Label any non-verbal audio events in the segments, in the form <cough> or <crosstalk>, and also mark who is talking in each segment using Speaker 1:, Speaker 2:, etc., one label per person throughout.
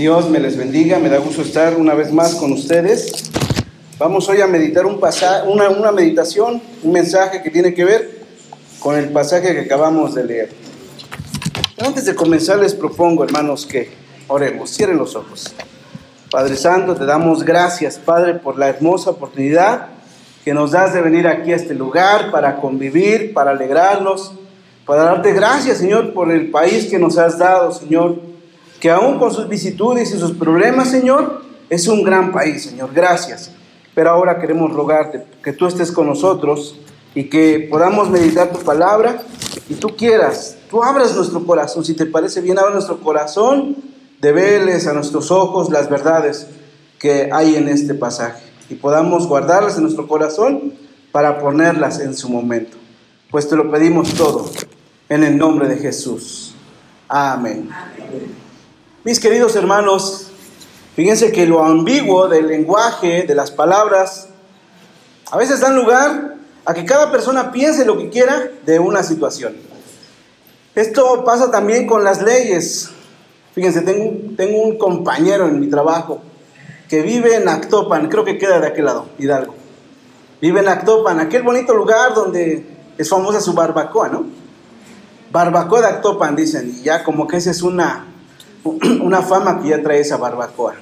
Speaker 1: Dios me les bendiga, me da gusto estar una vez más con ustedes. Vamos hoy a meditar un pasaje, una, una meditación, un mensaje que tiene que ver con el pasaje que acabamos de leer. Antes de comenzar les propongo, hermanos, que oremos, cierren los ojos. Padre Santo, te damos gracias, Padre, por la hermosa oportunidad que nos das de venir aquí a este lugar para convivir, para alegrarnos, para darte gracias, Señor, por el país que nos has dado, Señor, que aún con sus vicitudes y sus problemas, Señor, es un gran país, Señor. Gracias. Pero ahora queremos rogarte que tú estés con nosotros y que podamos meditar tu palabra y tú quieras, tú abras nuestro corazón, si te parece bien, abra nuestro corazón, develes a nuestros ojos las verdades que hay en este pasaje y podamos guardarlas en nuestro corazón para ponerlas en su momento. Pues te lo pedimos todo en el nombre de Jesús. Amén. Mis queridos hermanos, fíjense que lo ambiguo del lenguaje, de las palabras, a veces dan lugar a que cada persona piense lo que quiera de una situación. Esto pasa también con las leyes. Fíjense, tengo, un compañero en mi trabajo que vive en Actopan, creo que queda de aquel lado, Hidalgo. Vive en Actopan, aquel bonito lugar donde es famosa su barbacoa, ¿no? Barbacoa de Actopan, dicen, y ya como que esa es una, <clears throat> una fama que ya trae esa barbacoa.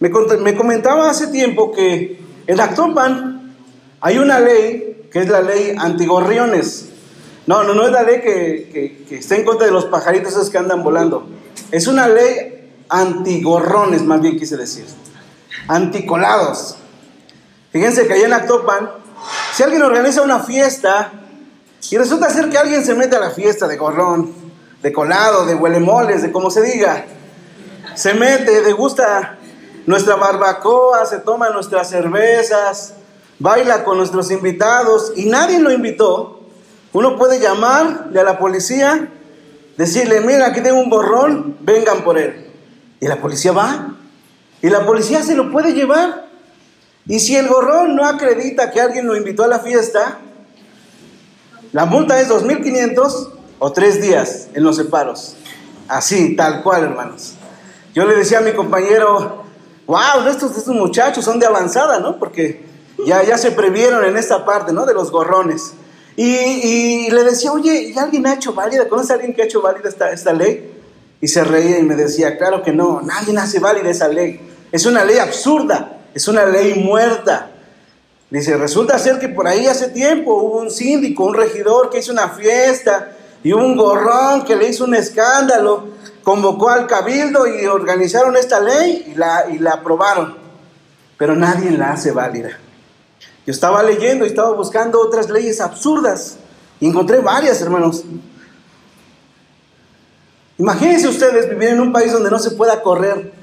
Speaker 1: Me, me comentaba hace tiempo que en Actopan hay una ley que es la ley antigorriones. No, no, no es la ley que, que, que está en contra de los pajaritos esos que andan volando. Es una ley antigorrones, más bien quise decir anticolados. Fíjense que allá en Actopan, si alguien organiza una fiesta y resulta ser que alguien se mete a la fiesta de gorrón, de colado, de huelemoles, de como se diga, se mete, degusta nuestra barbacoa, se toma nuestras cervezas, baila con nuestros invitados y nadie lo invitó, uno puede llamarle a la policía, decirle, mira, aquí tengo un borrón, vengan por él. Y la policía va y la policía se lo puede llevar. Y si el gorrón no acredita que alguien lo invitó a la fiesta, la multa es 2.500 o tres días en los separos. Así, tal cual, hermanos. Yo le decía a mi compañero, wow, estos, estos muchachos son de avanzada, ¿no? Porque ya, ya se previeron en esta parte, ¿no? De los gorrones. Y, y le decía, oye, ¿y alguien ha hecho válida? ¿Conoce a alguien que ha hecho válida esta, esta ley? Y se reía y me decía, claro que no, nadie hace válida esa ley. Es una ley absurda, es una ley muerta. Dice, resulta ser que por ahí hace tiempo hubo un síndico, un regidor que hizo una fiesta y un gorrón que le hizo un escándalo, convocó al cabildo y organizaron esta ley y la, y la aprobaron. Pero nadie la hace válida. Yo estaba leyendo y estaba buscando otras leyes absurdas y encontré varias, hermanos. Imagínense ustedes vivir en un país donde no se pueda correr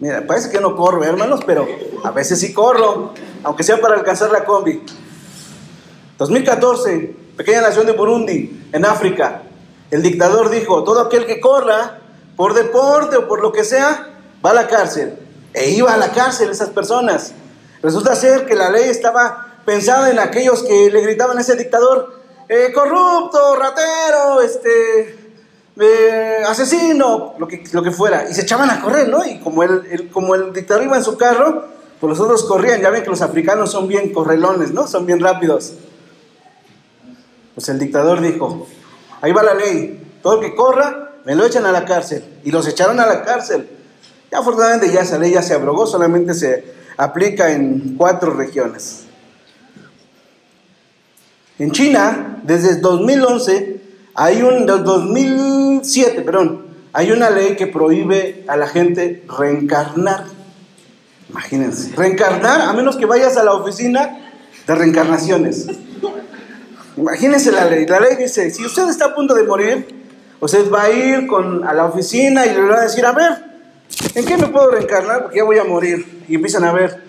Speaker 1: Mira, parece que no corro, hermanos, pero a veces sí corro, aunque sea para alcanzar la combi. 2014, pequeña nación de Burundi, en África. El dictador dijo, todo aquel que corra por deporte o por lo que sea, va a la cárcel. E iba a la cárcel esas personas. Resulta ser que la ley estaba pensada en aquellos que le gritaban a ese dictador, eh, corrupto, ratero, este, asesino, lo que, fuera, y se echaban a correr, ¿no? Y como el, como el dictador iba en su carro, pues los otros corrían, ya ven que los africanos son bien correlones, ¿no? Son bien rápidos. Pues el dictador dijo, ahí va la ley, todo el que corra, me lo echan a la cárcel. Y los echaron a la cárcel. Y afortunadamente ya esa ley ya se abrogó, solamente se aplica en cuatro regiones. En China, desde 2011, hay un, del 2007, perdón, hay una ley que prohíbe a la gente reencarnar. Imagínense, reencarnar a menos que vayas a la oficina de reencarnaciones. Imagínense la ley. La ley dice, si usted está a punto de morir, usted va a ir con, a la oficina y le va a decir, a ver, ¿en qué me puedo reencarnar? Porque ya voy a morir. Y empiezan a ver,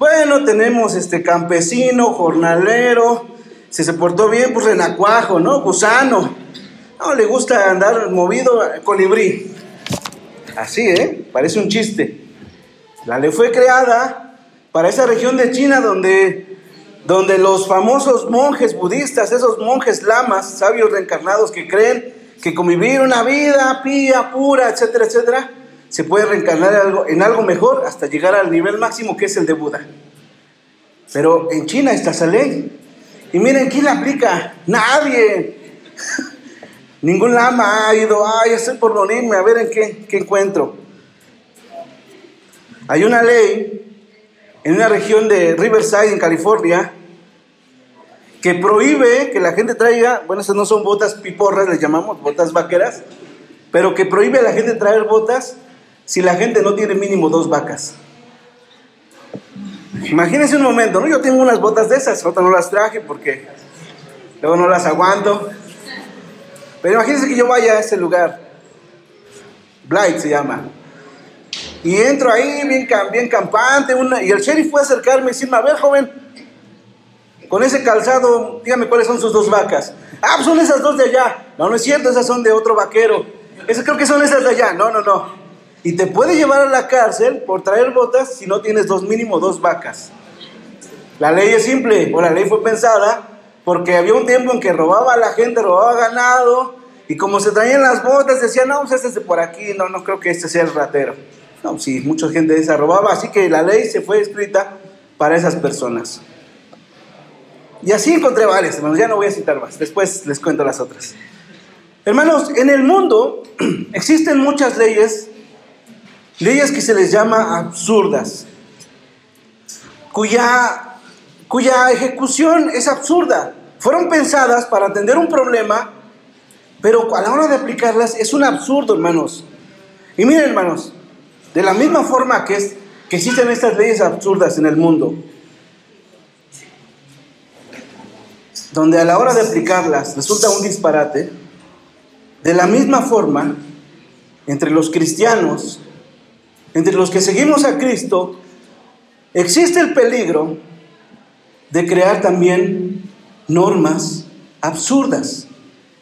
Speaker 1: bueno, tenemos este campesino, jornalero, si se portó bien, pues renacuajo, ¿no? Gusano. No, le gusta andar movido colibrí. Así, ¿eh? Parece un chiste. La ley fue creada para esa región de China donde, donde los famosos monjes budistas, esos monjes lamas, sabios reencarnados que creen que convivir una vida pía, pura, etcétera, etcétera, se puede reencarnar en algo, en algo mejor hasta llegar al nivel máximo que es el de Buda. Pero en China está esa ley. Y miren, ¿quién la aplica? Nadie. <laughs> Ningún lama ha ido, ay, estoy por morirme, a ver en qué, qué encuentro. Hay una ley en una región de Riverside, en California, que prohíbe que la gente traiga, bueno, esas no son botas piporras, les llamamos botas vaqueras, pero que prohíbe a la gente traer botas si la gente no tiene mínimo dos vacas. Imagínense un momento, ¿no? Yo tengo unas botas de esas, otras no las traje porque luego no las aguanto. Pero imagínense que yo vaya a ese lugar, Blight se llama, y entro ahí bien, bien campante, y el sheriff fue a acercarme y decirme, a ver joven, con ese calzado, dígame cuáles son sus dos vacas. Ah, pues son esas dos de allá. No, no es cierto, esas son de otro vaquero. Esas creo que son esas de allá. No, no, no. Y te puede llevar a la cárcel por traer botas si no tienes dos mínimo dos vacas. La ley es simple, o la ley fue pensada porque había un tiempo en que robaba a la gente, robaba ganado, y como se traían las botas, decían, no, pues este es de por aquí, no, no creo que este sea el ratero. No, sí, mucha gente se robaba, así que la ley se fue escrita para esas personas. Y así encontré varias, hermanos, ya no voy a citar más, después les cuento las otras. Hermanos, en el mundo <clears throat> existen muchas leyes, leyes que se les llama absurdas, cuya, cuya ejecución es absurda. Fueron pensadas para atender un problema, pero a la hora de aplicarlas es un absurdo, hermanos. Y miren, hermanos, de la misma forma que, existen estas leyes absurdas en el mundo, donde a la hora de aplicarlas resulta un disparate, de la misma forma, entre los cristianos, entre los que seguimos a Cristo, existe el peligro de crear también normas absurdas.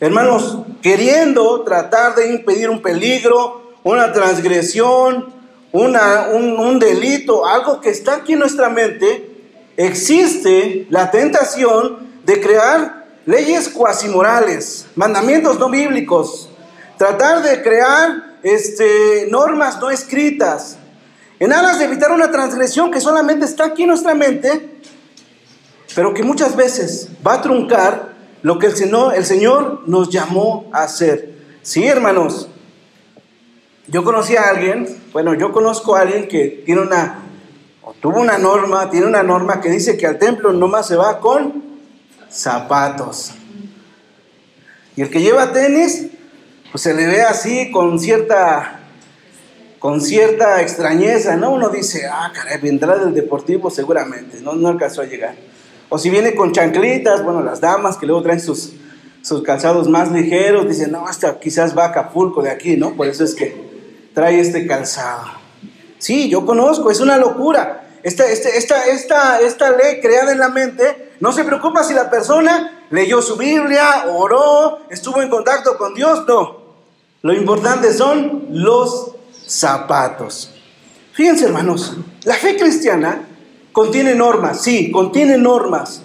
Speaker 1: Hermanos, queriendo tratar de impedir un peligro, una transgresión, un, delito, algo que está aquí en nuestra mente, existe la tentación de crear leyes cuasi morales, mandamientos no bíblicos, tratar de crear este, normas no escritas, en aras de evitar una transgresión que solamente está aquí en nuestra mente, pero que muchas veces va a truncar lo que el Señor, el Señor nos llamó a hacer. Sí, hermanos, yo conocí a alguien, bueno, yo conozco a alguien que tiene una, tuvo una norma, tiene una norma que dice que al templo nomás se va con zapatos. Y el que lleva tenis, pues se le ve así con cierta, con cierta extrañeza, ¿no? Uno dice, ah, caray, vendrá del deportivo seguramente, no, no alcanzó a llegar. O si viene con chanclitas, bueno, las damas que luego traen sus, sus calzados más ligeros, dicen, no, hasta quizás va a Acapulco de aquí, ¿no? Por eso es que trae este calzado. Sí, yo conozco, es una locura. Esta, este, esta, esta, esta ley creada en la mente no se preocupa si la persona leyó su Biblia, oró, estuvo en contacto con Dios, no. Lo importante son los zapatos. Fíjense hermanos, la fe cristiana contiene normas, sí, contiene normas,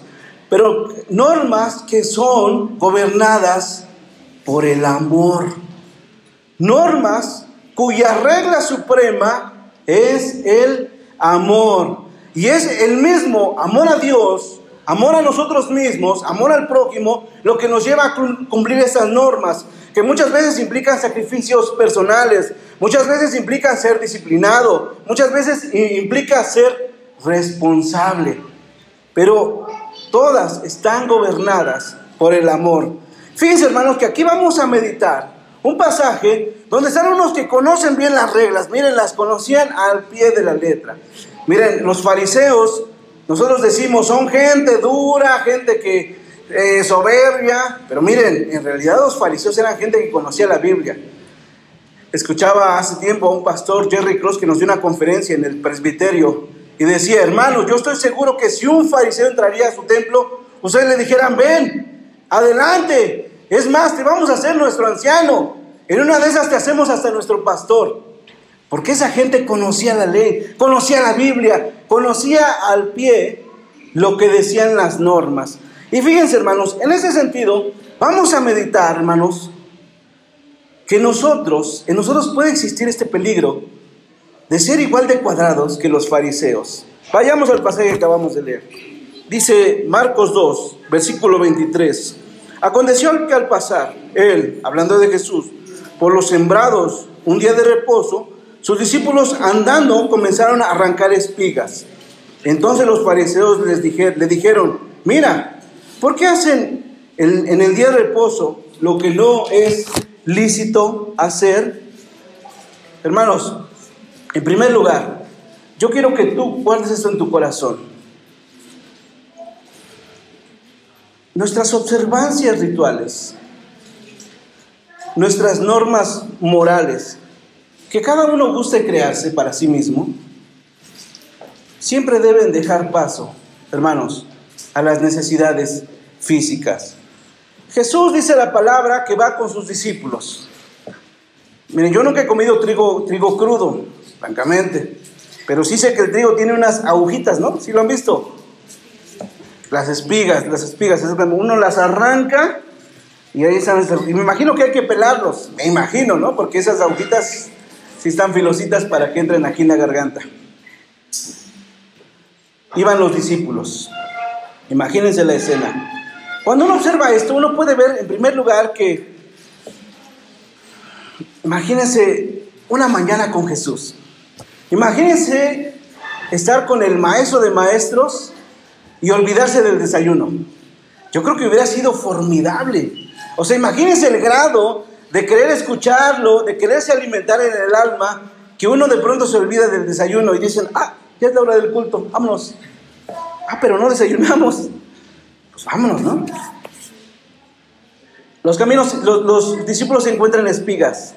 Speaker 1: pero normas que son gobernadas por el amor. Normas cuya regla suprema es el amor. Y es el mismo amor a Dios, amor a nosotros mismos, amor al prójimo, lo que nos lleva a cumplir esas normas, que muchas veces implican sacrificios personales, muchas veces implican ser disciplinado, muchas veces implica ser responsable. Pero todas están gobernadas por el amor. Fíjense hermanos que aquí vamos a meditar un pasaje donde están unos que conocen bien las reglas, miren, las conocían al pie de la letra. Miren, los fariseos, nosotros decimos, son gente dura, gente que eh, soberbia, pero miren, en realidad los fariseos eran gente que conocía la Biblia. Escuchaba hace tiempo a un pastor, Jerry Cross, que nos dio una conferencia en el presbiterio y decía, hermano, yo estoy seguro que si un fariseo entraría a su templo, ustedes le dijeran, ven, adelante, es más, te vamos a hacer nuestro anciano. En una de esas te hacemos hasta nuestro pastor. Porque esa gente conocía la ley, conocía la Biblia, conocía al pie lo que decían las normas. Y fíjense, hermanos, en ese sentido, vamos a meditar, hermanos, que nosotros, en nosotros puede existir este peligro de ser igual de cuadrados que los fariseos. Vayamos al pasaje que acabamos de leer. Dice Marcos 2, versículo 23. Aconteció que al pasar, él, hablando de Jesús, por los sembrados un día de reposo, sus discípulos andando comenzaron a arrancar espigas. Entonces los fariseos les le dijeron, mira, ¿por qué hacen en el día de reposo lo que no es lícito hacer? Hermanos, en primer lugar, yo quiero que tú guardes esto en tu corazón. Nuestras observancias rituales, nuestras normas morales, que cada uno guste crearse para sí mismo, siempre deben dejar paso, hermanos, a las necesidades físicas. Jesús dice la palabra que va con sus discípulos. Miren, yo nunca he comido trigo, trigo crudo, francamente, pero sí sé que el trigo tiene unas agujitas, ¿no? ¿Sí lo han visto? Las espigas, las espigas, uno las arranca y ahí están, y me imagino que hay que pelarlos, me imagino, ¿no? Porque esas agujitas sí están filositas para que entren aquí en la garganta. Iban los discípulos, imagínense la escena. Cuando uno observa esto, uno puede ver en primer lugar que, imagínense una mañana con Jesús. Imagínense estar con el maestro de maestros y olvidarse del desayuno. Yo creo que hubiera sido formidable. O sea, imagínense el grado de querer escucharlo, de quererse alimentar en el alma, que uno de pronto se olvida del desayuno y dicen, ah, ya es la hora del culto, vámonos. Ah, pero no desayunamos. Pues vámonos, ¿no? Los caminos, los, los discípulos encuentran espigas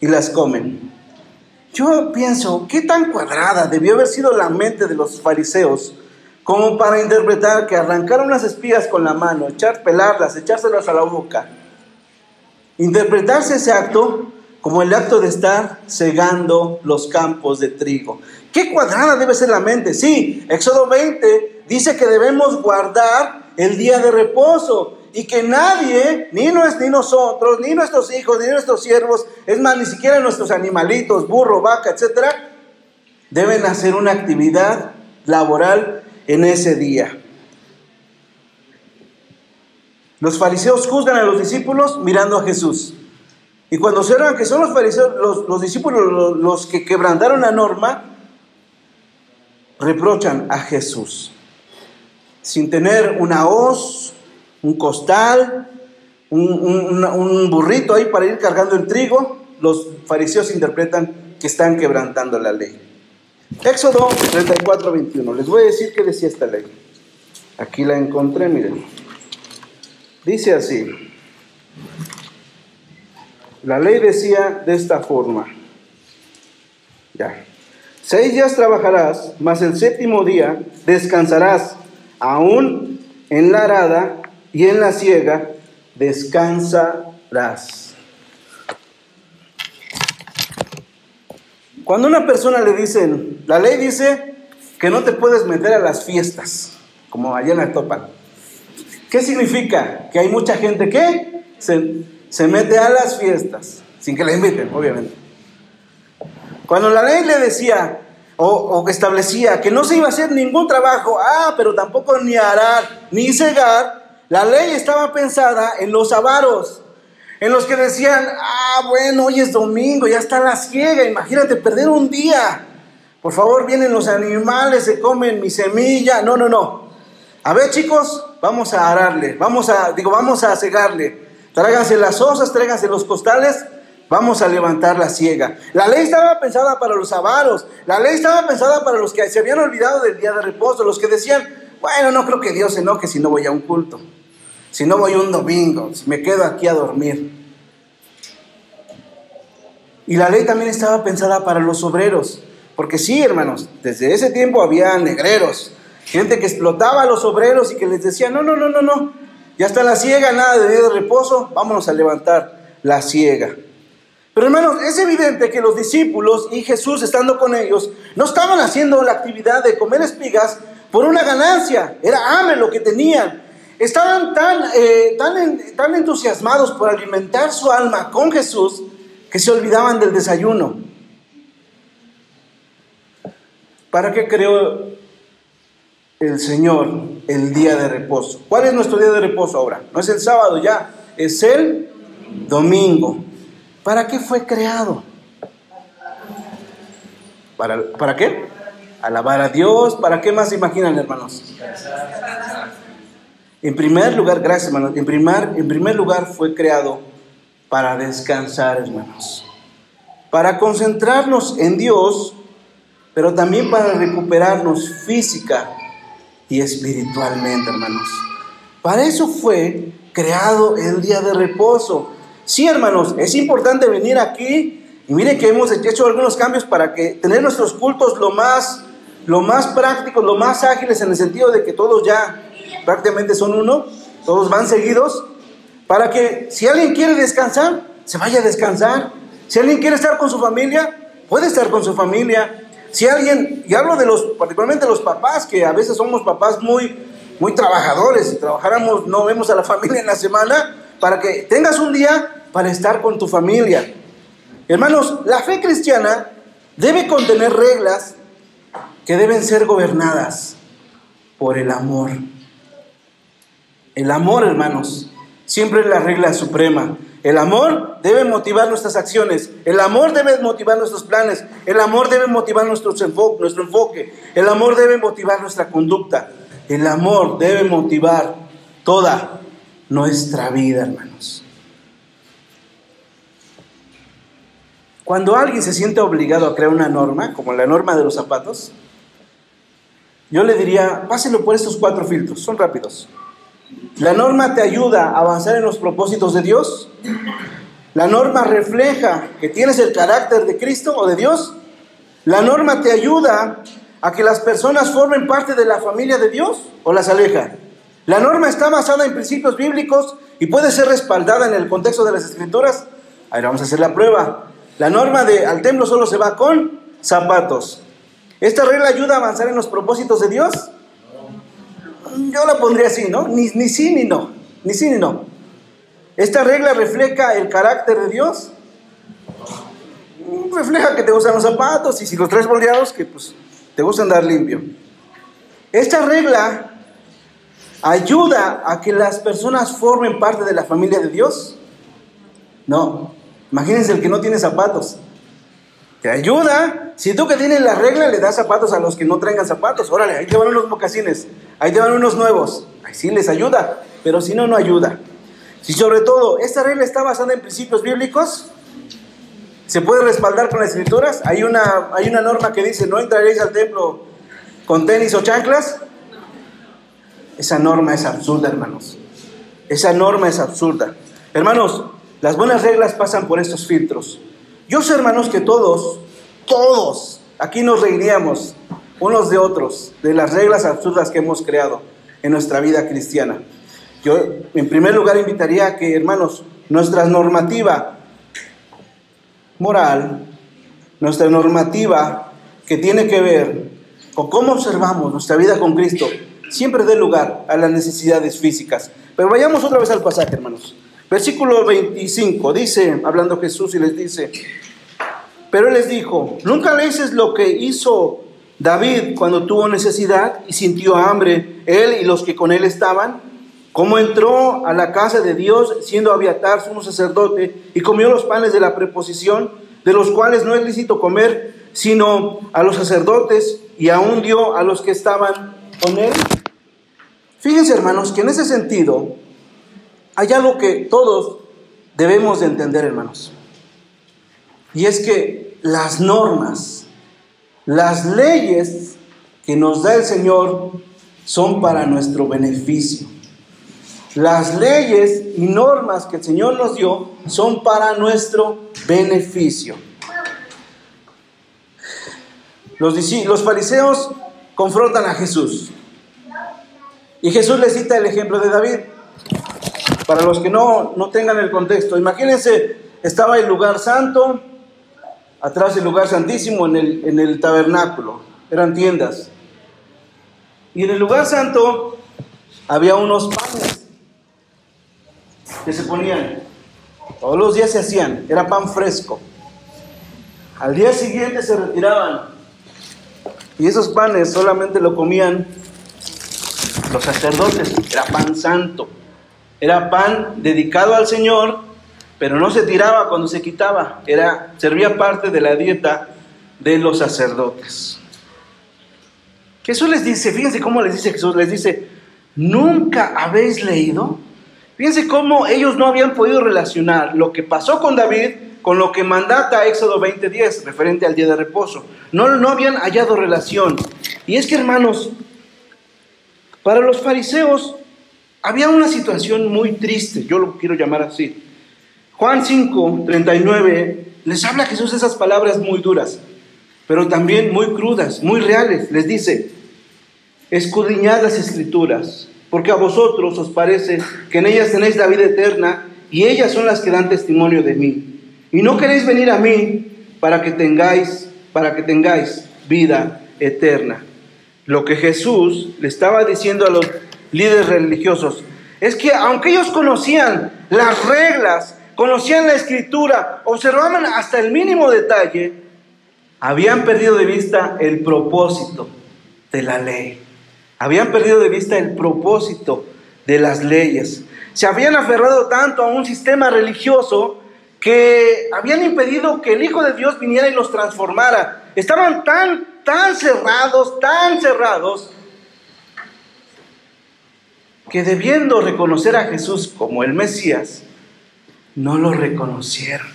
Speaker 1: y las comen. Yo pienso, ¿qué tan cuadrada debió haber sido la mente de los fariseos como para interpretar que arrancar unas espigas con la mano, echar, pelarlas, echárselas a la boca, interpretarse ese acto como el acto de estar cegando los campos de trigo. ¿Qué cuadrada debe ser la mente? Sí, Éxodo 20 dice que debemos guardar el día de reposo y que nadie, ni, ni nosotros, ni nuestros hijos, ni nuestros siervos, es más, ni siquiera nuestros animalitos, burro, vaca, etcétera, deben hacer una actividad laboral en ese día. Los fariseos juzgan a los discípulos mirando a Jesús. Y cuando observan que son los fariseos, los, discípulos los, que quebrantaron la norma, reprochan a Jesús. Sin tener una hoz, un costal, un, un burrito ahí para ir cargando el trigo, los fariseos interpretan que están quebrantando la ley. Éxodo 34, 21. Les voy a decir qué decía esta ley. Aquí la encontré, miren. Dice así. La ley decía de esta forma. Ya. Seis días trabajarás, mas el séptimo día descansarás. Aún en la arada y en la siega descansarás. Cuando una persona le dicen, la ley dice que no te puedes meter a las fiestas, como allá en la Topan. ¿Qué significa? Que hay mucha gente que se, se mete a las fiestas, sin que la inviten, obviamente. Cuando la ley le decía o, o, establecía que no se iba a hacer ningún trabajo, ah, pero tampoco ni arar ni cegar, la ley estaba pensada en los avaros, en los que decían, ah, bueno, hoy es domingo, ya está la ciega, imagínate perder un día. Por favor, vienen los animales, se comen mi semilla. No, no, no. A ver, chicos, vamos a ararle, vamos a, digo, vamos a cegarle. Tráiganse las osas, tráiganse los costales, vamos a levantar la ciega. La ley estaba pensada para los avaros, la ley estaba pensada para los que se habían olvidado del día de reposo, los que decían, bueno, no creo que Dios se enoje si no voy a un culto si no voy un domingo, si me quedo aquí a dormir. Y la ley también estaba pensada para los obreros, porque sí, hermanos, desde ese tiempo había negreros, gente que explotaba a los obreros y que les decía, no, no, no, no, no, ya está la ciega, nada de día de reposo, vámonos a levantar la ciega. Pero hermanos, es evidente que los discípulos y Jesús estando con ellos no estaban haciendo la actividad de comer espigas por una ganancia, era hambre lo que tenían, Estaban tan, eh, tan, tan entusiasmados por alimentar su alma con Jesús que se olvidaban del desayuno. ¿Para qué creó el Señor el día de reposo? ¿Cuál es nuestro día de reposo ahora? No es el sábado ya, es el domingo. ¿Para qué fue creado? ¿Para, ¿para qué? Alabar a Dios. ¿Para qué más se imaginan, hermanos? En primer lugar, gracias, hermanos. En primer, en primer lugar fue creado para descansar, hermanos. Para concentrarnos en Dios, pero también para recuperarnos física y espiritualmente, hermanos. Para eso fue creado el día de reposo. Sí, hermanos, es importante venir aquí y miren que hemos hecho algunos cambios para que tener nuestros cultos lo más, lo más prácticos, lo más ágiles en el sentido de que todos ya prácticamente son uno, todos van seguidos, para que si alguien quiere descansar, se vaya a descansar. Si alguien quiere estar con su familia, puede estar con su familia. Si alguien, y hablo de los, particularmente los papás, que a veces somos papás muy, muy trabajadores, si trabajáramos, no vemos a la <laughs> familia en la semana, para que tengas un día para estar con tu familia. Hermanos, la fe cristiana debe contener reglas que deben ser gobernadas por el amor. El amor, hermanos, siempre es la regla suprema. El amor debe motivar nuestras acciones. El amor debe motivar nuestros planes. El amor debe motivar nuestro enfoque, nuestro enfoque. El amor debe motivar nuestra conducta. El amor debe motivar toda nuestra vida, hermanos. Cuando alguien se siente obligado a crear una norma, como la norma de los zapatos, yo le diría, páselo por estos cuatro filtros, son rápidos. La norma te ayuda a avanzar en los propósitos de Dios. La norma refleja que tienes el carácter de Cristo o de Dios. La norma te ayuda a que las personas formen parte de la familia de Dios o las aleja. La norma está basada en principios bíblicos y puede ser respaldada en el contexto de las escrituras. Ahí vamos a hacer la prueba. La norma de al templo solo se va con zapatos. ¿Esta regla ayuda a avanzar en los propósitos de Dios? Yo la pondría así, ¿no? Ni, ni sí ni no. Ni sí ni no. ¿Esta regla refleja el carácter de Dios? Refleja que te gustan los zapatos y si los traes boleados, que pues te gusta andar limpio. Esta regla ayuda a que las personas formen parte de la familia de Dios. No. Imagínense el que no tiene zapatos. Te ayuda. Si tú que tienes la regla le das zapatos a los que no traigan zapatos, órale, ahí te unos mocasines, ahí te van unos nuevos. Ahí sí les ayuda, pero si no, no ayuda. Si sobre todo esta regla está basada en principios bíblicos, se puede respaldar con las escrituras. Hay una, hay una norma que dice, no entraréis al templo con tenis o chanclas. Esa norma es absurda, hermanos. Esa norma es absurda. Hermanos, las buenas reglas pasan por estos filtros. Yo sé, hermanos, que todos, todos, aquí nos reiríamos unos de otros de las reglas absurdas que hemos creado en nuestra vida cristiana. Yo, en primer lugar, invitaría a que, hermanos, nuestra normativa moral, nuestra normativa que tiene que ver con cómo observamos nuestra vida con Cristo, siempre dé lugar a las necesidades físicas. Pero vayamos otra vez al pasaje, hermanos. Versículo 25 dice, hablando Jesús y les dice, pero él les dijo, nunca lees lo que hizo David cuando tuvo necesidad y sintió hambre, él y los que con él estaban, cómo entró a la casa de Dios siendo Abiatar sumo sacerdote y comió los panes de la preposición, de los cuales no es lícito comer, sino a los sacerdotes y aún dio a los que estaban con él. Fíjense hermanos que en ese sentido, hay algo que todos debemos de entender, hermanos. Y es que las normas, las leyes que nos da el Señor son para nuestro beneficio. Las leyes y normas que el Señor nos dio son para nuestro beneficio. Los, los fariseos confrontan a Jesús. Y Jesús le cita el ejemplo de David. Para los que no, no tengan el contexto, imagínense, estaba el lugar santo, atrás del lugar santísimo, en el, en el tabernáculo, eran tiendas. Y en el lugar santo había unos panes que se ponían, todos los días se hacían, era pan fresco. Al día siguiente se retiraban. Y esos panes solamente lo comían los sacerdotes. Era pan santo. Era pan dedicado al Señor, pero no se tiraba cuando se quitaba. Era, servía parte de la dieta de los sacerdotes. Jesús les dice, fíjense cómo les dice Jesús, les dice, ¿nunca habéis leído? Fíjense cómo ellos no habían podido relacionar lo que pasó con David con lo que mandata Éxodo 20:10, referente al día de reposo. No, no habían hallado relación. Y es que, hermanos, para los fariseos había una situación muy triste, yo lo quiero llamar así. Juan 5, 39, les habla Jesús esas palabras muy duras, pero también muy crudas, muy reales. Les dice, escudriñad las escrituras, porque a vosotros os parece que en ellas tenéis la vida eterna y ellas son las que dan testimonio de mí. Y no queréis venir a mí para que tengáis, para que tengáis vida eterna. Lo que Jesús le estaba diciendo a los líderes religiosos es que aunque ellos conocían las reglas, conocían la escritura, observaban hasta el mínimo detalle, habían perdido de vista el propósito de la ley. Habían perdido de vista el propósito de las leyes. Se habían aferrado tanto a un sistema religioso que habían impedido que el Hijo de Dios viniera y los transformara. Estaban tan, tan cerrados, tan cerrados, que debiendo reconocer a Jesús como el Mesías, no lo reconocieron.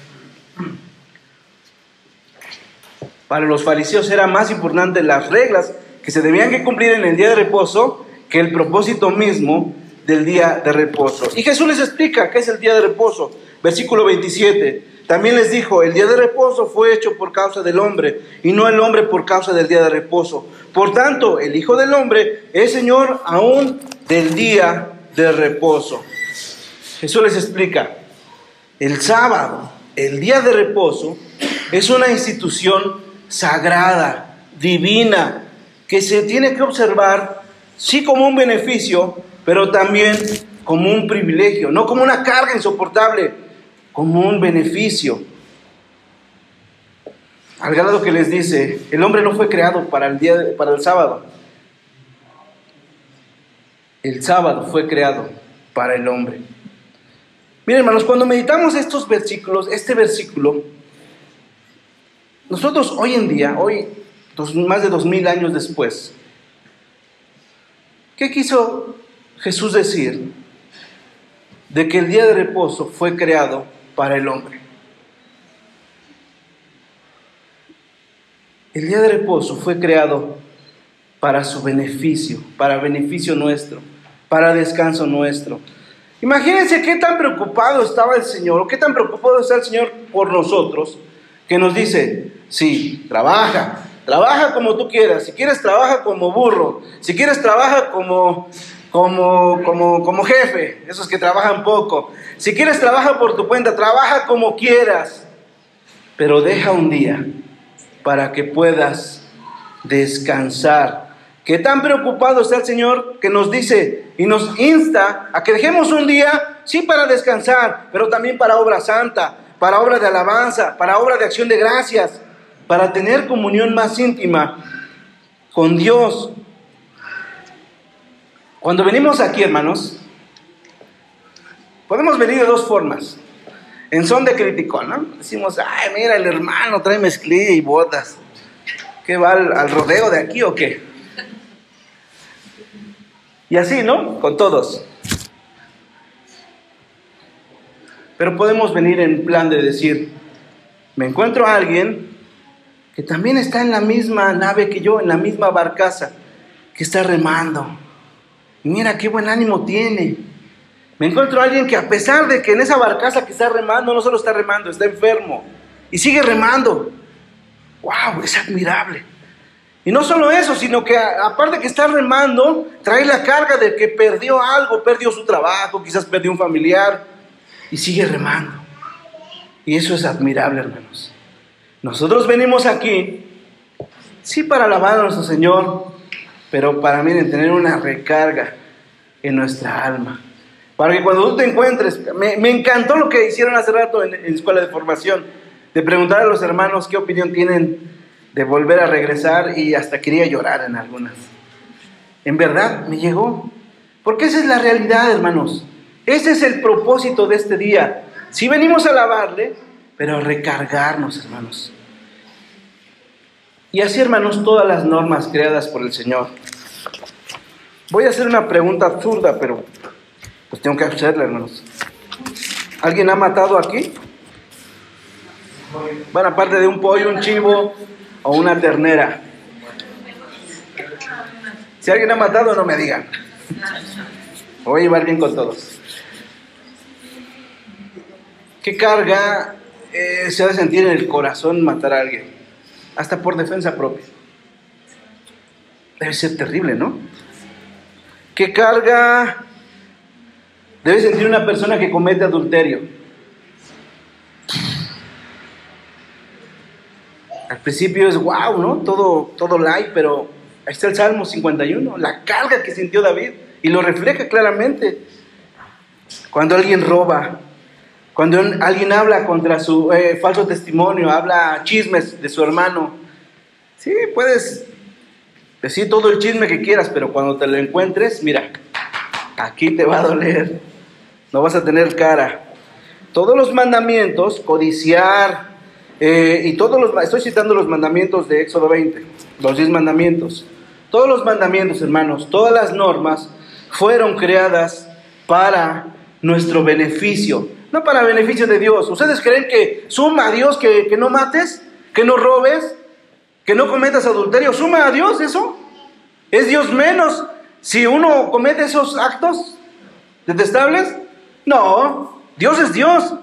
Speaker 1: Para los fariseos era más importante las reglas que se debían cumplir en el día de reposo que el propósito mismo del día de reposo. Y Jesús les explica qué es el día de reposo. Versículo 27. También les dijo, el día de reposo fue hecho por causa del hombre y no el hombre por causa del día de reposo. Por tanto, el Hijo del Hombre es Señor aún del día de reposo. Jesús les explica, el sábado, el día de reposo, es una institución sagrada, divina, que se tiene que observar, sí como un beneficio, pero también como un privilegio, no como una carga insoportable, como un beneficio. Al grado que les dice, el hombre no fue creado para el día para el sábado. El sábado fue creado para el hombre. Miren, hermanos, cuando meditamos estos versículos, este versículo, nosotros hoy en día, hoy más de dos mil años después. ¿Qué quiso Jesús decir? De que el día de reposo fue creado para el hombre. El día de reposo fue creado para su beneficio, para beneficio nuestro, para descanso nuestro. Imagínense qué tan preocupado estaba el Señor, o qué tan preocupado está el Señor por nosotros, que nos dice, sí, trabaja, Trabaja como tú quieras. Si quieres, trabaja como burro. Si quieres, trabaja como, como, como, como jefe. Esos que trabajan poco. Si quieres, trabaja por tu cuenta. Trabaja como quieras. Pero deja un día para que puedas descansar. Que tan preocupado está el Señor que nos dice y nos insta a que dejemos un día, sí, para descansar, pero también para obra santa, para obra de alabanza, para obra de acción de gracias para tener comunión más íntima con Dios. Cuando venimos aquí, hermanos, podemos venir de dos formas. En son de crítico, ¿no? Decimos, ay, mira, el hermano trae mezclilla y botas. ¿Qué va al, al rodeo de aquí o qué? Y así, ¿no? Con todos. Pero podemos venir en plan de decir, me encuentro a alguien que también está en la misma nave que yo, en la misma barcaza, que está remando. Mira qué buen ánimo tiene. Me encuentro a alguien que a pesar de que en esa barcaza que está remando, no solo está remando, está enfermo y sigue remando. ¡Wow! Es admirable. Y no solo eso, sino que aparte que está remando, trae la carga de que perdió algo, perdió su trabajo, quizás perdió un familiar y sigue remando. Y eso es admirable, hermanos. Nosotros venimos aquí, sí para alabar a nuestro Señor, pero para mí tener una recarga en nuestra alma. Para que cuando tú te encuentres, me, encantó lo que hicieron hace rato en, en, Escuela de Formación. de preguntar a los hermanos qué opinión tienen de volver a regresar y hasta quería llorar en algunas. En verdad, me llegó. Porque esa es la realidad, hermanos. Ese es el propósito de este día. Si venimos a alabarle, pero a recargarnos, hermanos. Y así, hermanos, todas las normas creadas por el Señor. Voy a hacer una pregunta absurda, pero pues tengo que hacerla, hermanos. ¿Alguien ha matado aquí? Bueno, aparte de un pollo, un chivo o una ternera. Si alguien ha matado, no me digan. Voy a llevar bien con todos. ¿Qué carga eh, se ha de sentir en el corazón matar a alguien? Hasta por defensa propia. Debe ser terrible, ¿no? ¿Qué carga debe sentir una persona que comete adulterio? Al principio es wow, ¿no? Todo, todo light, pero ahí está el Salmo 51, la carga que sintió David, y lo refleja claramente. Cuando alguien roba, cuando alguien habla contra su eh, falso testimonio, habla chismes de su hermano, sí, puedes decir todo el chisme que quieras, pero cuando te lo encuentres, mira, aquí te va a doler, no vas a tener cara. Todos los mandamientos, codiciar, eh, y todos los, estoy citando los mandamientos de Éxodo 20, los 10 mandamientos. Todos los mandamientos, hermanos, todas las normas fueron creadas para nuestro beneficio, no para beneficio de Dios. ¿Ustedes creen que suma a Dios que, que no mates, que no robes, que no cometas adulterio? ¿Suma a Dios eso? ¿Es Dios menos si uno comete esos actos detestables? No, Dios es Dios.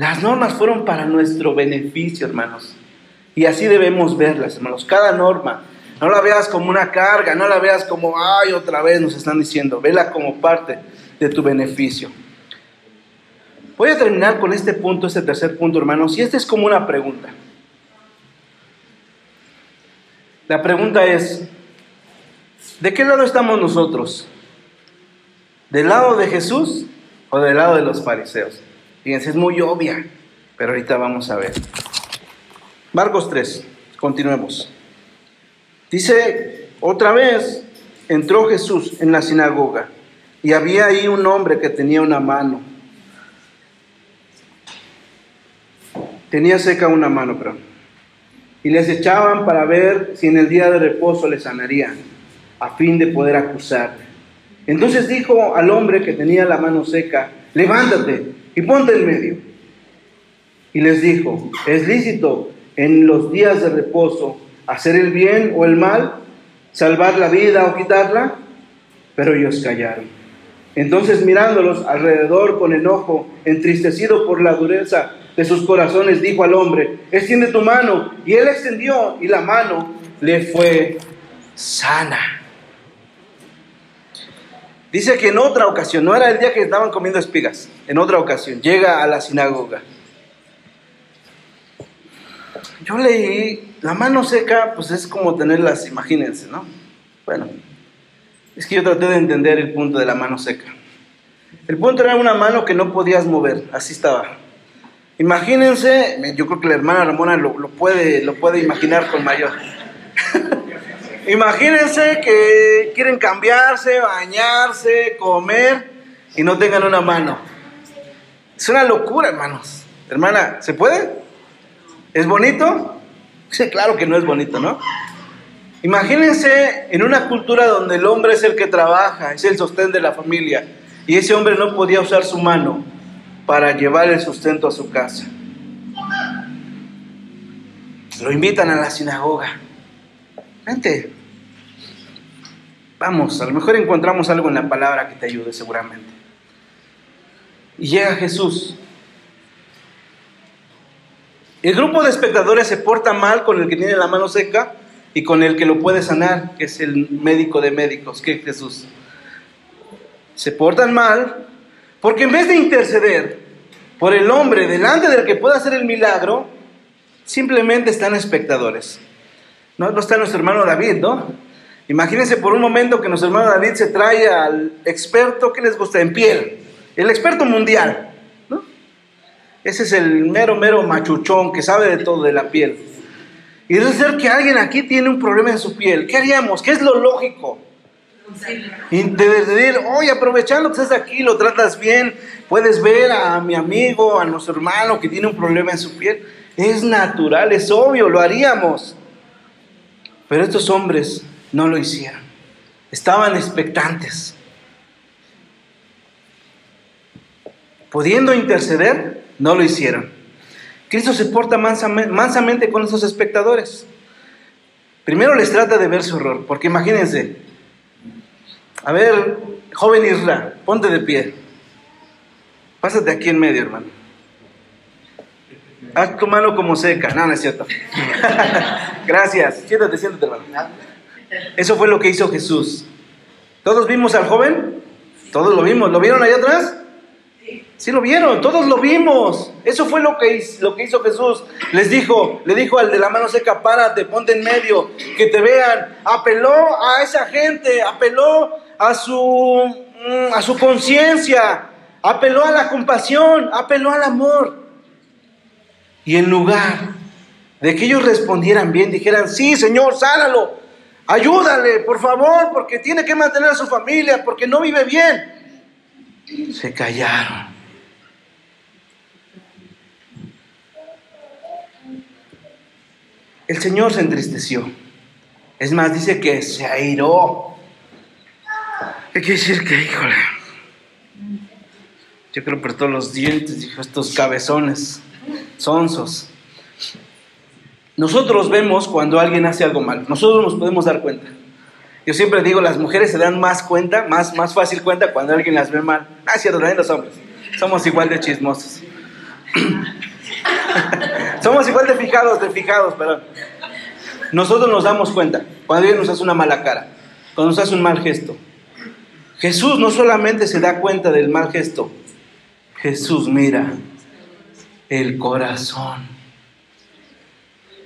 Speaker 1: Las normas fueron para nuestro beneficio, hermanos. Y así debemos verlas, hermanos. Cada norma, no la veas como una carga, no la veas como, ay, otra vez nos están diciendo. Vela como parte de tu beneficio. Voy a terminar con este punto, este tercer punto, hermanos. Y este es como una pregunta. La pregunta es, ¿de qué lado estamos nosotros? ¿Del lado de Jesús o del lado de los fariseos? Fíjense, es muy obvia, pero ahorita vamos a ver. Marcos 3, continuemos. Dice, otra vez entró Jesús en la sinagoga y había ahí un hombre que tenía una mano. Tenía seca una mano, pero Y les echaban para ver si en el día de reposo le sanarían, a fin de poder acusarle. Entonces dijo al hombre que tenía la mano seca, levántate y ponte en medio. Y les dijo, es lícito en los días de reposo hacer el bien o el mal, salvar la vida o quitarla, pero ellos callaron. Entonces mirándolos alrededor con enojo, entristecido por la dureza de sus corazones, dijo al hombre, extiende tu mano. Y él extendió y la mano le fue sana. Dice que en otra ocasión, no era el día que estaban comiendo espigas, en otra ocasión, llega a la sinagoga. Yo leí, la mano seca, pues es como tenerlas, imagínense, ¿no? Bueno, es que yo traté de entender el punto de la mano seca. El punto era una mano que no podías mover, así estaba. Imagínense, yo creo que la hermana Ramona lo, puede, lo puede imaginar con mayor. <laughs> Imagínense que quieren cambiarse, bañarse, comer y no tengan una mano. Es una locura, hermanos. Hermana, ¿se puede? ¿Es bonito? Sí, claro que no es bonito, ¿no? Imagínense en una cultura donde el hombre es el que trabaja, es el sostén de la familia, y ese hombre no podía usar su mano para llevar el sustento a su casa. Lo invitan a la sinagoga. Vente. Vamos, a lo mejor encontramos algo en la palabra que te ayude seguramente. Y llega Jesús. El grupo de espectadores se porta mal con el que tiene la mano seca y con el que lo puede sanar, que es el médico de médicos, que es Jesús. Se portan mal porque en vez de interceder por el hombre delante del que pueda hacer el milagro, simplemente están espectadores. No, está nuestro hermano David, ¿no? Imagínense por un momento que nuestro hermano David se trae al experto que les gusta en piel, el experto mundial, ¿no? Ese es el mero, mero machuchón que sabe de todo de la piel. Y debe ser que alguien aquí tiene un problema en su piel. ¿Qué haríamos? ¿Qué es lo lógico? Y de decir, oye, aprovechando que estás aquí, lo tratas bien, puedes ver a mi amigo, a nuestro hermano que tiene un problema en su piel. Es natural, es obvio, lo haríamos. Pero estos hombres no lo hicieron. Estaban expectantes. Pudiendo interceder, no lo hicieron. Cristo se porta mansamente, con esos espectadores. Primero les trata de ver su error, porque imagínense, a ver, joven Isra, ponte de pie. Pásate aquí en medio, hermano. Haz tu mano como seca. No, no es cierto. <laughs> Gracias. Siéntate, siéntate, hermano. Eso fue lo que hizo Jesús. ¿Todos vimos al joven? Todos lo vimos. ¿Lo vieron allá atrás? Sí lo vieron, todos lo vimos. Eso fue lo que, hizo, lo que hizo Jesús. Les dijo, le dijo al de la mano seca, párate, ponte en medio, que te vean. Apeló a esa gente, apeló a su, mm, a su conciencia, apeló a la compasión, apeló al amor. Y en lugar de que ellos respondieran bien, dijeran, sí, Señor, sánalo, ayúdale, por favor, porque tiene que mantener a su familia, porque no vive bien. Se callaron. El Señor se entristeció. Es más, dice que se airó. ¿Qué quiere decir que, híjole? Yo creo por todos los dientes, dijo, estos cabezones, sonsos. Nosotros vemos cuando alguien hace algo mal. Nosotros nos podemos dar cuenta. Yo siempre digo, las mujeres se dan más cuenta, más, más fácil cuenta cuando alguien las ve mal. Ah, cierto, también los hombres. Somos igual de chismosos. <laughs> Somos igual de fijados, de fijados, perdón. Nosotros nos damos cuenta cuando alguien nos hace una mala cara, cuando nos hace un mal gesto. Jesús no solamente se da cuenta del mal gesto, Jesús mira el corazón.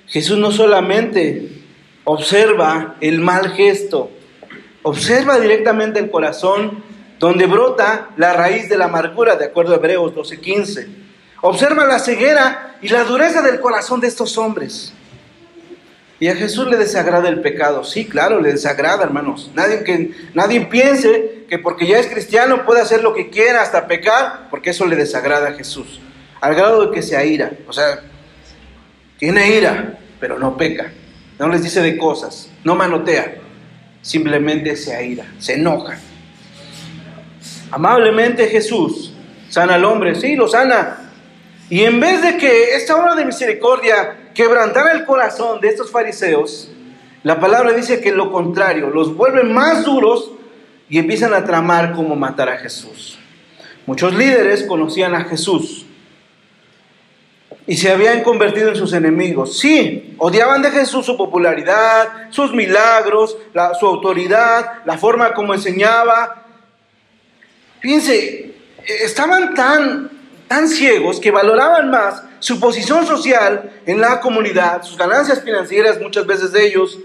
Speaker 1: Jesús no solamente observa el mal gesto, observa directamente el corazón donde brota la raíz de la amargura, de acuerdo a Hebreos 12:15. Observa la ceguera y la dureza del corazón de estos hombres. Y a Jesús le desagrada el pecado. Sí, claro, le desagrada, hermanos. Nadie, que, nadie piense que porque ya es cristiano puede hacer lo que quiera hasta pecar, porque eso le desagrada a Jesús. Al grado de que se ira. O sea, tiene ira, pero no peca. No les dice de cosas, no manotea. Simplemente se aira, se enoja. Amablemente Jesús sana al hombre, sí, lo sana, y en vez de que esta obra de misericordia quebrantara el corazón de estos fariseos, la palabra dice que lo contrario, los vuelve más duros y empiezan a tramar cómo matar a Jesús. Muchos líderes conocían a Jesús y se habían convertido en sus enemigos. Sí, odiaban de Jesús su popularidad, sus milagros, su autoridad, la forma como enseñaba. Fíjense, estaban tan tan ciegos que valoraban más su posición social en la comunidad, sus ganancias financieras, muchas veces de ellos,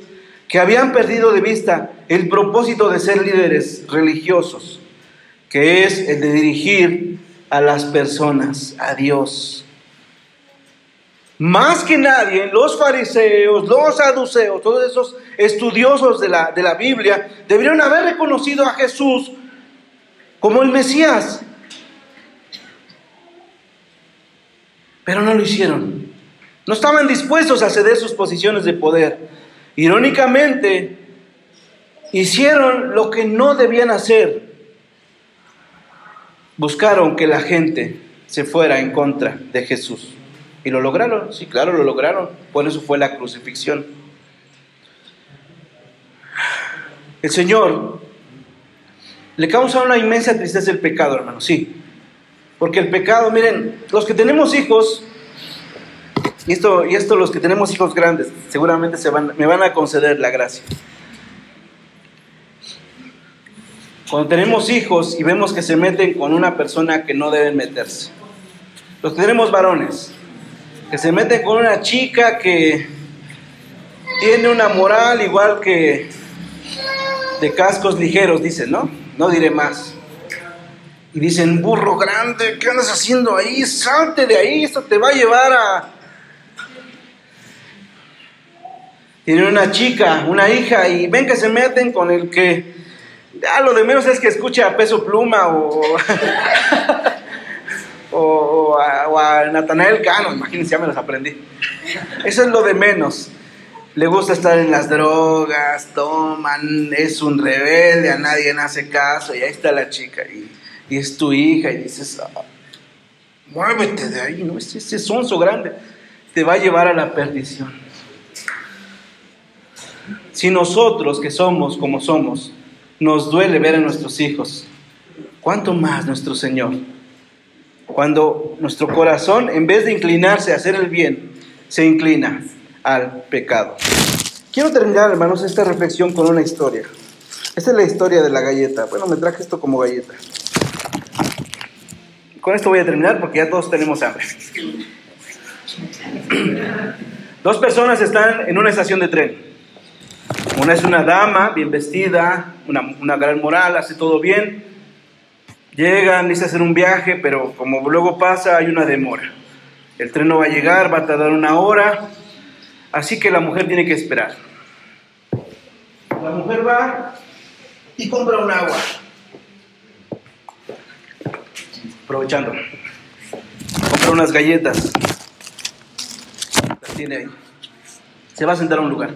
Speaker 1: que habían perdido de vista el propósito de ser líderes religiosos, que es el de dirigir a las personas, a Dios. Más que nadie, los fariseos, los saduceos, todos esos estudiosos de la, de la Biblia, debieron haber reconocido a Jesús como el Mesías, pero no lo hicieron. No estaban dispuestos a ceder sus posiciones de poder. Irónicamente, hicieron lo que no debían hacer. Buscaron que la gente se fuera en contra de Jesús. Y lo lograron, sí, claro, lo lograron. Por eso fue la crucifixión. El Señor le causa una inmensa tristeza el pecado, hermano, sí. Porque el pecado, miren, los que tenemos hijos, y esto, esto los que tenemos hijos grandes, seguramente se van, me van a conceder la gracia. Cuando tenemos hijos y vemos que se meten con una persona que no deben meterse. Los que tenemos varones, que se meten con una chica que tiene una moral igual que de cascos ligeros, dicen, ¿no? No diré más. Y dicen, burro grande, ¿qué andas haciendo ahí? Salte de ahí, esto te va a llevar a... Tienen una chica, una hija, y ven que se meten con el que... Ya lo de menos es que escuche a Peso Pluma o... <laughs> o, a, Natanael Cano, imagínense, ya me los aprendí. Eso es lo de menos. Le gusta estar en las drogas, toman, es un rebelde, a nadie le hace caso, y ahí está la chica, y, es tu hija, y dices, ah, muévete de ahí, ¿no? Ese, ese sonso grande te va a llevar a la perdición. Si nosotros que somos como somos, nos duele ver a nuestros hijos, ¿cuánto más nuestro Señor? Cuando nuestro corazón, en vez de inclinarse a hacer el bien, se inclina al pecado. Quiero terminar, hermanos, esta reflexión con una historia. Esta es la historia de la galleta. Bueno, me traje esto como galleta. Con esto voy a terminar porque ya todos tenemos hambre. Dos personas están en una estación de tren. Una es una dama bien vestida, una, una gran moral, hace todo bien. Llegan, dice hacer un viaje, pero como luego pasa, hay una demora. El tren no va a llegar, va a tardar una hora, así que la mujer tiene que esperar. La mujer va y compra un agua. Aprovechando. Compra unas galletas. Las tiene ahí. Se va a sentar a un lugar.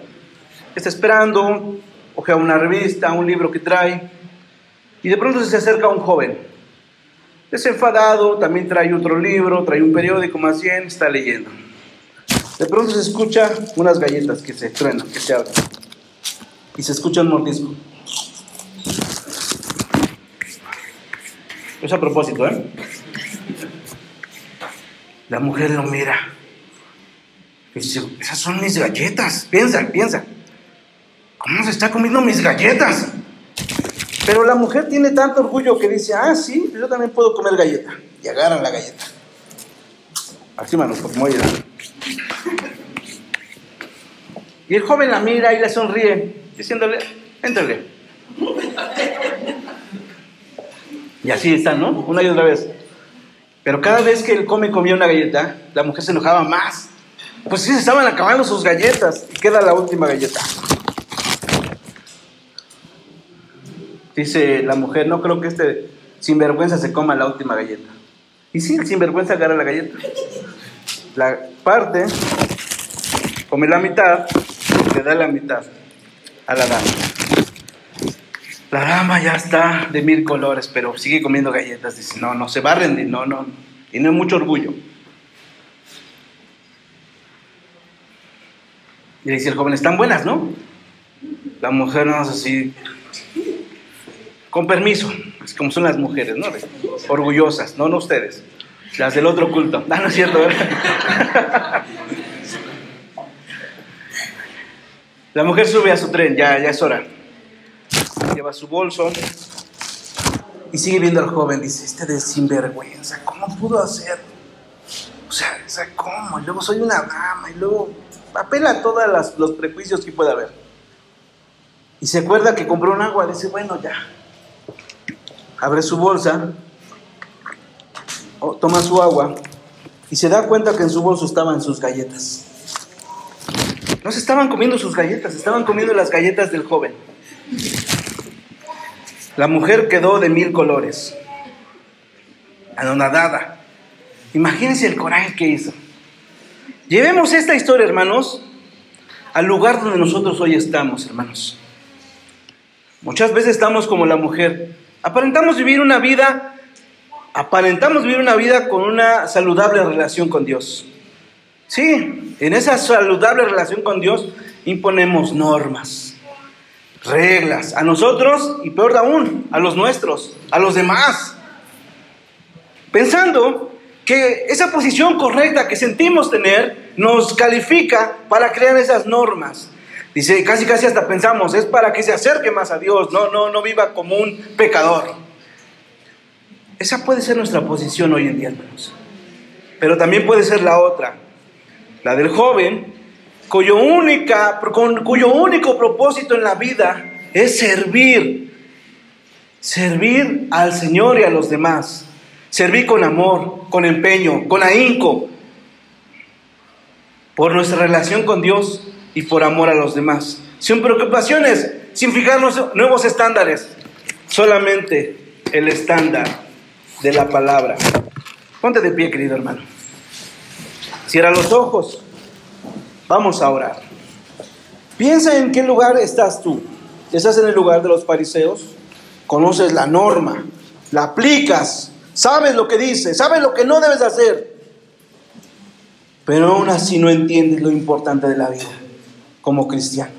Speaker 1: Está esperando, ojea una revista, un libro que trae. Y de pronto se acerca un joven. Desenfadado, también trae otro libro, trae un periódico más bien, está leyendo. De pronto se escucha unas galletas que se truenan, que se abren. Y se escucha un mordisco. Es a propósito, ¿eh? La mujer lo mira. dice, esas son mis galletas. Piensa, piensa. ¿Cómo se está comiendo mis galletas? Pero la mujer tiene tanto orgullo que dice, ah, sí, yo también puedo comer galleta. Y agarra la galleta. Así, mano, porque me Y el joven la mira y le sonríe, diciéndole, éntrale. Y así están, ¿no? Una y otra vez. Pero cada vez que el come comía una galleta, la mujer se enojaba más. Pues sí, se estaban acabando sus galletas. Y queda la última galleta. Dice la mujer, no creo que este sinvergüenza se coma la última galleta. Y sí, el sinvergüenza agarra la galleta. La parte, come la mitad, le da la mitad a la dama. La dama ya está de mil colores, pero sigue comiendo galletas. Dice, no, no se va a rendir, no, no. Tiene mucho orgullo. Y dice el joven, están buenas, ¿no? La mujer no es así, con permiso, es como son las mujeres, ¿no? Orgullosas, no, no ustedes, las del otro culto. Ah, no es cierto, ¿verdad? La mujer sube a su tren, ya, ya es hora. Lleva su bolso y sigue viendo al joven. Dice, este de sinvergüenza, ¿cómo pudo hacer? O sea, ¿cómo? Y luego soy una dama y luego apela a todos los prejuicios que pueda haber. Y se acuerda que compró un agua, dice, bueno, ya, abre su bolsa, toma su agua y se da cuenta que en su bolso estaban sus galletas. No se estaban comiendo sus galletas, estaban comiendo las galletas del joven. La mujer quedó de mil colores, anonadada. Imagínense el coraje que hizo. Llevemos esta historia, hermanos, al lugar donde nosotros hoy estamos, hermanos. Muchas veces estamos como la mujer, Aparentamos vivir una vida, aparentamos vivir una vida con una saludable relación con Dios. Sí, en esa saludable relación con Dios imponemos normas, reglas, a nosotros y peor aún, a los nuestros, a los demás. Pensando que esa posición correcta que sentimos tener nos califica para crear esas normas, Dice, casi casi hasta pensamos, es para que se acerque más a Dios, no, no, no viva como un pecador. Esa puede ser nuestra posición hoy en día, hermanos. Pero también puede ser la otra, la del joven, cuyo, única, cuyo único propósito en la vida es servir. servir al Señor y a los demás. Servir con amor, con empeño, con ahínco, por nuestra relación con Dios y por amor a los demás. Sin preocupaciones, sin fijarnos nuevos estándares, solamente el estándar de la palabra. Ponte de pie, querido hermano. Cierra los ojos. Vamos a orar. Piensa en qué lugar estás tú. ¿Estás en el lugar de los fariseos? Conoces la norma, la aplicas, sabes lo que dice, sabes lo que no debes hacer. Pero aún así no entiendes lo importante de la vida como cristiano.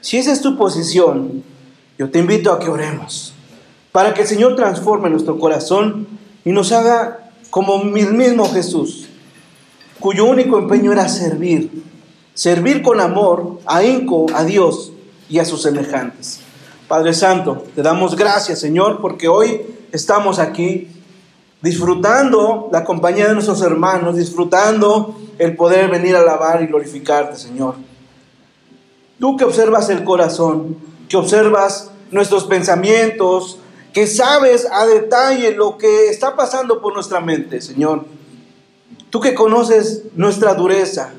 Speaker 1: Si esa es tu posición, yo te invito a que oremos para que el Señor transforme nuestro corazón y nos haga como el mismo Jesús, cuyo único empeño era servir, servir con amor, ahínco a Dios y a sus semejantes. Padre Santo, te damos gracias, Señor, porque hoy estamos aquí disfrutando la compañía de nuestros hermanos, disfrutando el poder venir a alabar y glorificarte, Señor. Tú que observas el corazón, que observas nuestros pensamientos, que sabes a detalle lo que está pasando por nuestra mente, Señor. Tú que conoces nuestra dureza,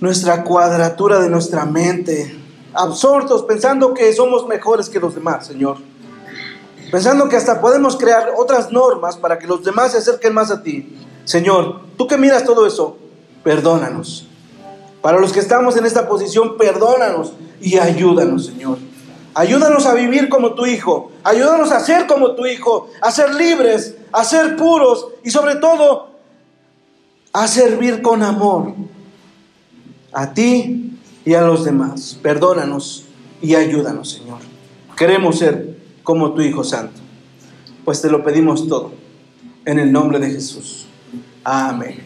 Speaker 1: nuestra cuadratura de nuestra mente, absortos pensando que somos mejores que los demás, Señor. Pensando que hasta podemos crear otras normas para que los demás se acerquen más a ti. Señor, tú que miras todo eso, perdónanos. Para los que estamos en esta posición, perdónanos y ayúdanos, Señor. Ayúdanos a vivir como tu Hijo. Ayúdanos a ser como tu Hijo. A ser libres, a ser puros y sobre todo a servir con amor a ti y a los demás. Perdónanos y ayúdanos, Señor. Queremos ser como tu Hijo Santo. Pues te lo pedimos todo. En el nombre de Jesús. Amén.